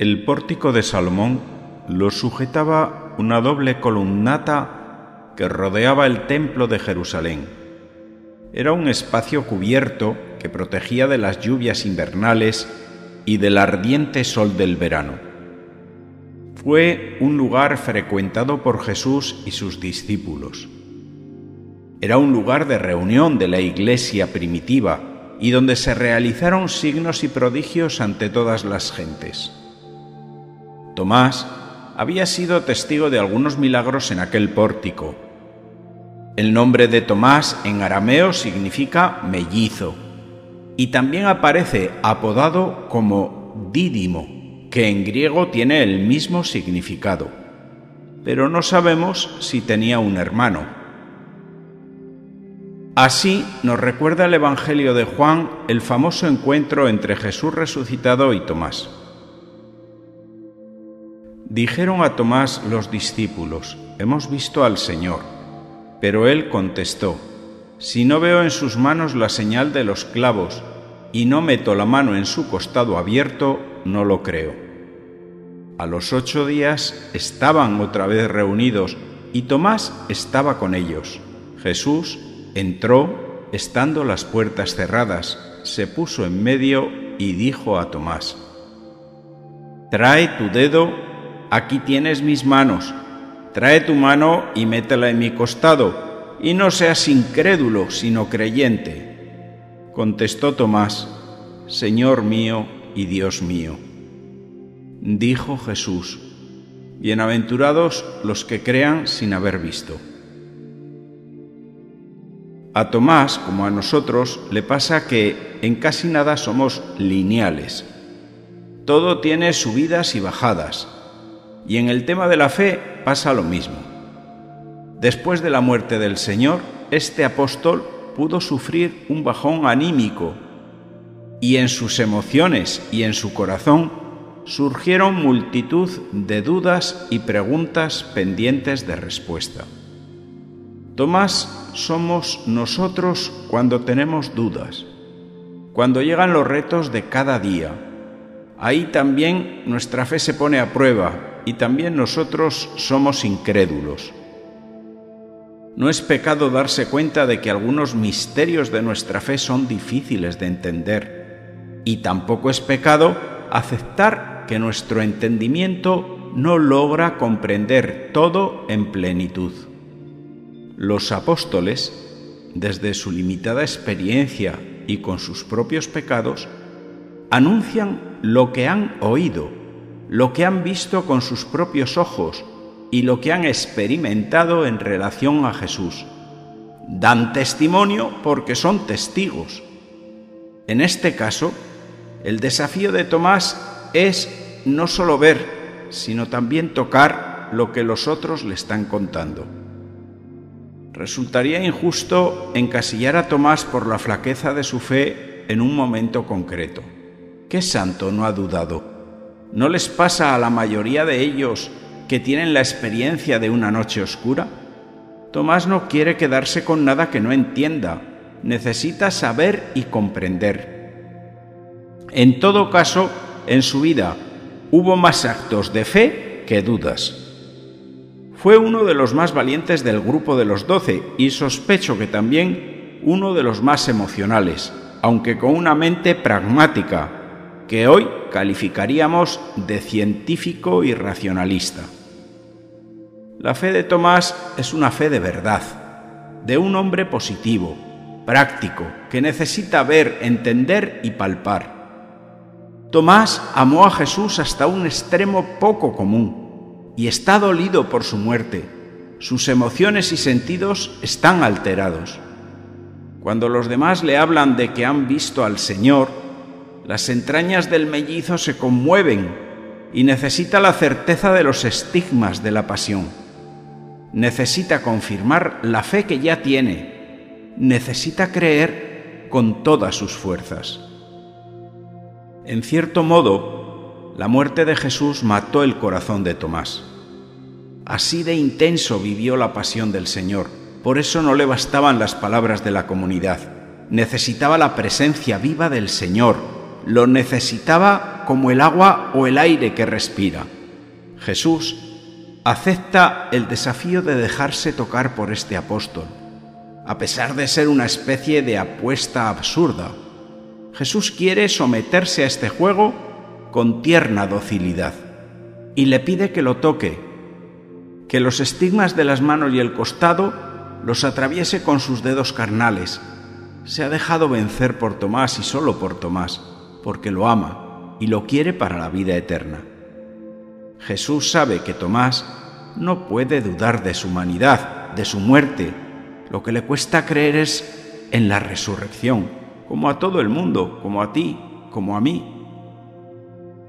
El pórtico de Salomón lo sujetaba una doble columnata que rodeaba el templo de Jerusalén. Era un espacio cubierto que protegía de las lluvias invernales y del ardiente sol del verano. Fue un lugar frecuentado por Jesús y sus discípulos. Era un lugar de reunión de la iglesia primitiva y donde se realizaron signos y prodigios ante todas las gentes. Tomás había sido testigo de algunos milagros en aquel pórtico. El nombre de Tomás en arameo significa mellizo y también aparece apodado como Dídimo, que en griego tiene el mismo significado, pero no sabemos si tenía un hermano. Así nos recuerda el Evangelio de Juan el famoso encuentro entre Jesús resucitado y Tomás. Dijeron a Tomás los discípulos, hemos visto al Señor. Pero él contestó, si no veo en sus manos la señal de los clavos y no meto la mano en su costado abierto, no lo creo. A los ocho días estaban otra vez reunidos y Tomás estaba con ellos. Jesús Entró, estando las puertas cerradas, se puso en medio y dijo a Tomás, Trae tu dedo, aquí tienes mis manos, trae tu mano y métela en mi costado, y no seas incrédulo, sino creyente. Contestó Tomás, Señor mío y Dios mío. Dijo Jesús, Bienaventurados los que crean sin haber visto. A Tomás, como a nosotros, le pasa que en casi nada somos lineales. Todo tiene subidas y bajadas. Y en el tema de la fe pasa lo mismo. Después de la muerte del Señor, este apóstol pudo sufrir un bajón anímico y en sus emociones y en su corazón surgieron multitud de dudas y preguntas pendientes de respuesta. Tomás somos nosotros cuando tenemos dudas, cuando llegan los retos de cada día. Ahí también nuestra fe se pone a prueba y también nosotros somos incrédulos. No es pecado darse cuenta de que algunos misterios de nuestra fe son difíciles de entender y tampoco es pecado aceptar que nuestro entendimiento no logra comprender todo en plenitud. Los apóstoles, desde su limitada experiencia y con sus propios pecados, anuncian lo que han oído, lo que han visto con sus propios ojos y lo que han experimentado en relación a Jesús. Dan testimonio porque son testigos. En este caso, el desafío de Tomás es no solo ver, sino también tocar lo que los otros le están contando. Resultaría injusto encasillar a Tomás por la flaqueza de su fe en un momento concreto. ¿Qué santo no ha dudado? ¿No les pasa a la mayoría de ellos que tienen la experiencia de una noche oscura? Tomás no quiere quedarse con nada que no entienda, necesita saber y comprender. En todo caso, en su vida hubo más actos de fe que dudas. Fue uno de los más valientes del grupo de los doce y sospecho que también uno de los más emocionales, aunque con una mente pragmática, que hoy calificaríamos de científico y racionalista. La fe de Tomás es una fe de verdad, de un hombre positivo, práctico, que necesita ver, entender y palpar. Tomás amó a Jesús hasta un extremo poco común y está dolido por su muerte. Sus emociones y sentidos están alterados. Cuando los demás le hablan de que han visto al Señor, las entrañas del mellizo se conmueven y necesita la certeza de los estigmas de la pasión. Necesita confirmar la fe que ya tiene. Necesita creer con todas sus fuerzas. En cierto modo, la muerte de Jesús mató el corazón de Tomás. Así de intenso vivió la pasión del Señor. Por eso no le bastaban las palabras de la comunidad. Necesitaba la presencia viva del Señor. Lo necesitaba como el agua o el aire que respira. Jesús acepta el desafío de dejarse tocar por este apóstol, a pesar de ser una especie de apuesta absurda. Jesús quiere someterse a este juego con tierna docilidad y le pide que lo toque, que los estigmas de las manos y el costado los atraviese con sus dedos carnales. Se ha dejado vencer por Tomás y solo por Tomás, porque lo ama y lo quiere para la vida eterna. Jesús sabe que Tomás no puede dudar de su humanidad, de su muerte. Lo que le cuesta creer es en la resurrección, como a todo el mundo, como a ti, como a mí.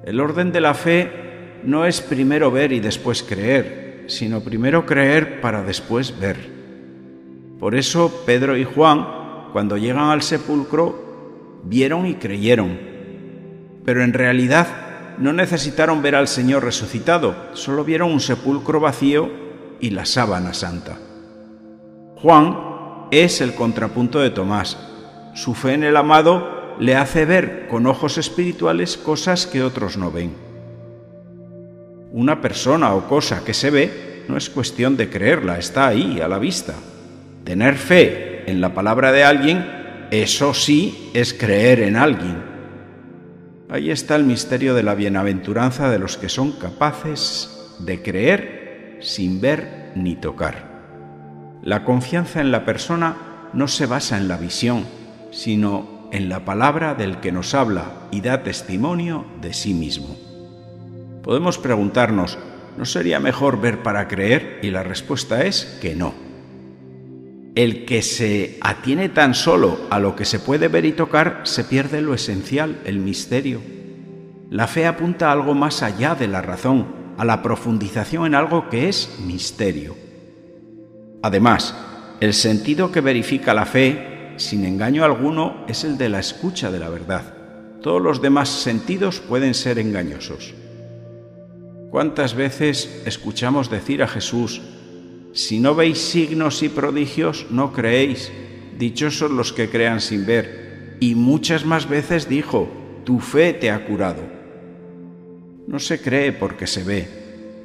El orden de la fe no es primero ver y después creer, sino primero creer para después ver. Por eso Pedro y Juan, cuando llegan al sepulcro, vieron y creyeron. Pero en realidad no necesitaron ver al Señor resucitado, solo vieron un sepulcro vacío y la sábana santa. Juan es el contrapunto de Tomás. Su fe en el amado le hace ver con ojos espirituales cosas que otros no ven. Una persona o cosa que se ve no es cuestión de creerla, está ahí, a la vista. Tener fe en la palabra de alguien, eso sí es creer en alguien. Ahí está el misterio de la bienaventuranza de los que son capaces de creer sin ver ni tocar. La confianza en la persona no se basa en la visión, sino en la palabra del que nos habla y da testimonio de sí mismo. Podemos preguntarnos, ¿no sería mejor ver para creer? Y la respuesta es que no. El que se atiene tan solo a lo que se puede ver y tocar se pierde lo esencial, el misterio. La fe apunta a algo más allá de la razón, a la profundización en algo que es misterio. Además, el sentido que verifica la fe, sin engaño alguno, es el de la escucha de la verdad. Todos los demás sentidos pueden ser engañosos. ¿Cuántas veces escuchamos decir a Jesús, si no veis signos y prodigios, no creéis. Dichosos los que crean sin ver. Y muchas más veces dijo, tu fe te ha curado. No se cree porque se ve,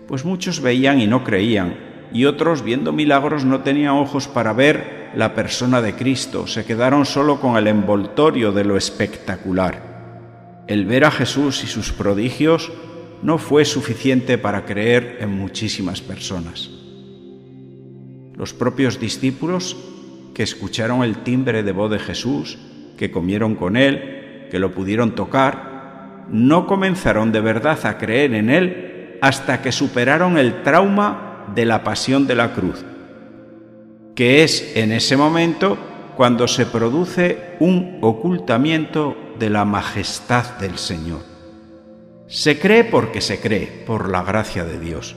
pues muchos veían y no creían, y otros viendo milagros no tenían ojos para ver la persona de Cristo, se quedaron solo con el envoltorio de lo espectacular. El ver a Jesús y sus prodigios no fue suficiente para creer en muchísimas personas. Los propios discípulos que escucharon el timbre de voz de Jesús, que comieron con él, que lo pudieron tocar, no comenzaron de verdad a creer en él hasta que superaron el trauma de la pasión de la cruz, que es en ese momento cuando se produce un ocultamiento de la majestad del Señor. Se cree porque se cree, por la gracia de Dios.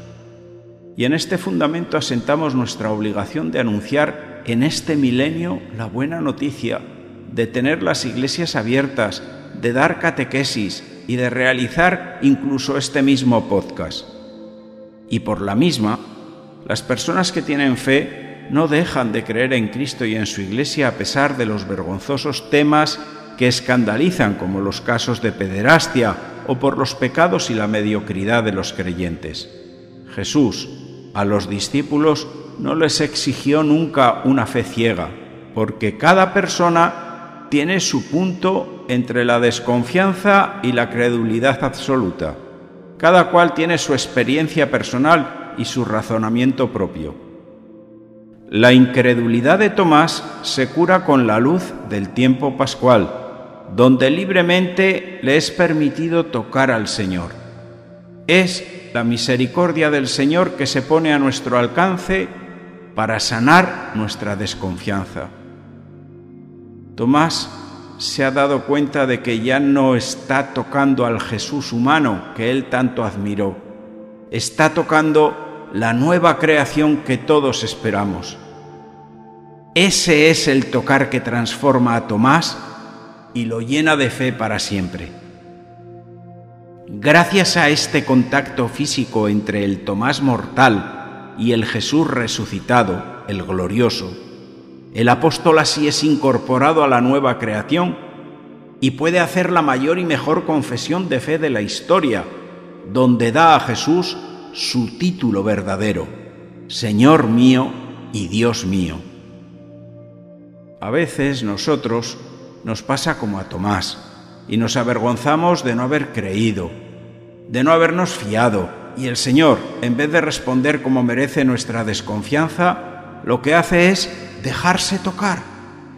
Y en este fundamento asentamos nuestra obligación de anunciar en este milenio la buena noticia, de tener las iglesias abiertas, de dar catequesis y de realizar incluso este mismo podcast. Y por la misma, las personas que tienen fe no dejan de creer en Cristo y en su iglesia a pesar de los vergonzosos temas que escandalizan como los casos de pederastia o por los pecados y la mediocridad de los creyentes. Jesús, a los discípulos no les exigió nunca una fe ciega, porque cada persona tiene su punto entre la desconfianza y la credulidad absoluta. Cada cual tiene su experiencia personal y su razonamiento propio. La incredulidad de Tomás se cura con la luz del tiempo pascual, donde libremente le es permitido tocar al Señor. Es la misericordia del Señor que se pone a nuestro alcance para sanar nuestra desconfianza. Tomás se ha dado cuenta de que ya no está tocando al Jesús humano que él tanto admiró, está tocando la nueva creación que todos esperamos. Ese es el tocar que transforma a Tomás y lo llena de fe para siempre. Gracias a este contacto físico entre el Tomás mortal y el Jesús resucitado, el glorioso, el apóstol así es incorporado a la nueva creación y puede hacer la mayor y mejor confesión de fe de la historia, donde da a Jesús su título verdadero, Señor mío y Dios mío. A veces nosotros nos pasa como a Tomás y nos avergonzamos de no haber creído, de no habernos fiado, y el Señor, en vez de responder como merece nuestra desconfianza, lo que hace es dejarse tocar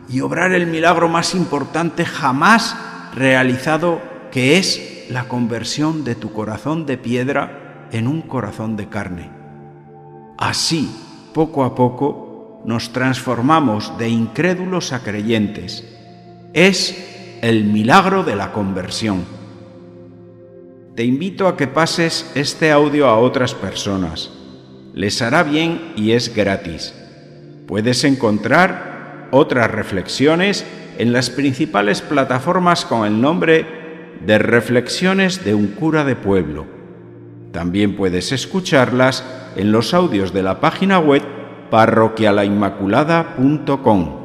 y obrar el milagro más importante jamás realizado, que es la conversión de tu corazón de piedra en un corazón de carne. Así, poco a poco, nos transformamos de incrédulos a creyentes. Es el milagro de la conversión. Te invito a que pases este audio a otras personas. Les hará bien y es gratis. Puedes encontrar otras reflexiones en las principales plataformas con el nombre de Reflexiones de un cura de pueblo. También puedes escucharlas en los audios de la página web parroquialainmaculada.com.